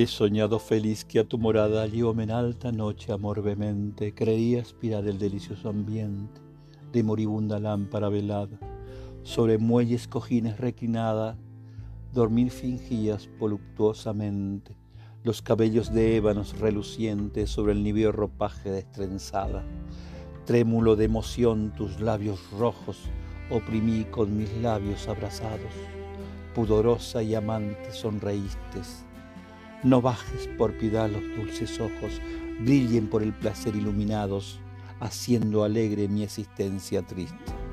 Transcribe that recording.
He soñado feliz que a tu morada llevóme en alta noche amor vehemente, creía aspirar el delicioso ambiente de moribunda lámpara velada, sobre muelles cojines reclinada, dormir fingías voluptuosamente, los cabellos de ébanos relucientes sobre el níveo ropaje destrenzada. Trémulo de emoción tus labios rojos oprimí con mis labios abrazados, pudorosa y amante sonreíste no bajes por piedad los dulces ojos, brillen por el placer iluminados, haciendo alegre mi existencia triste.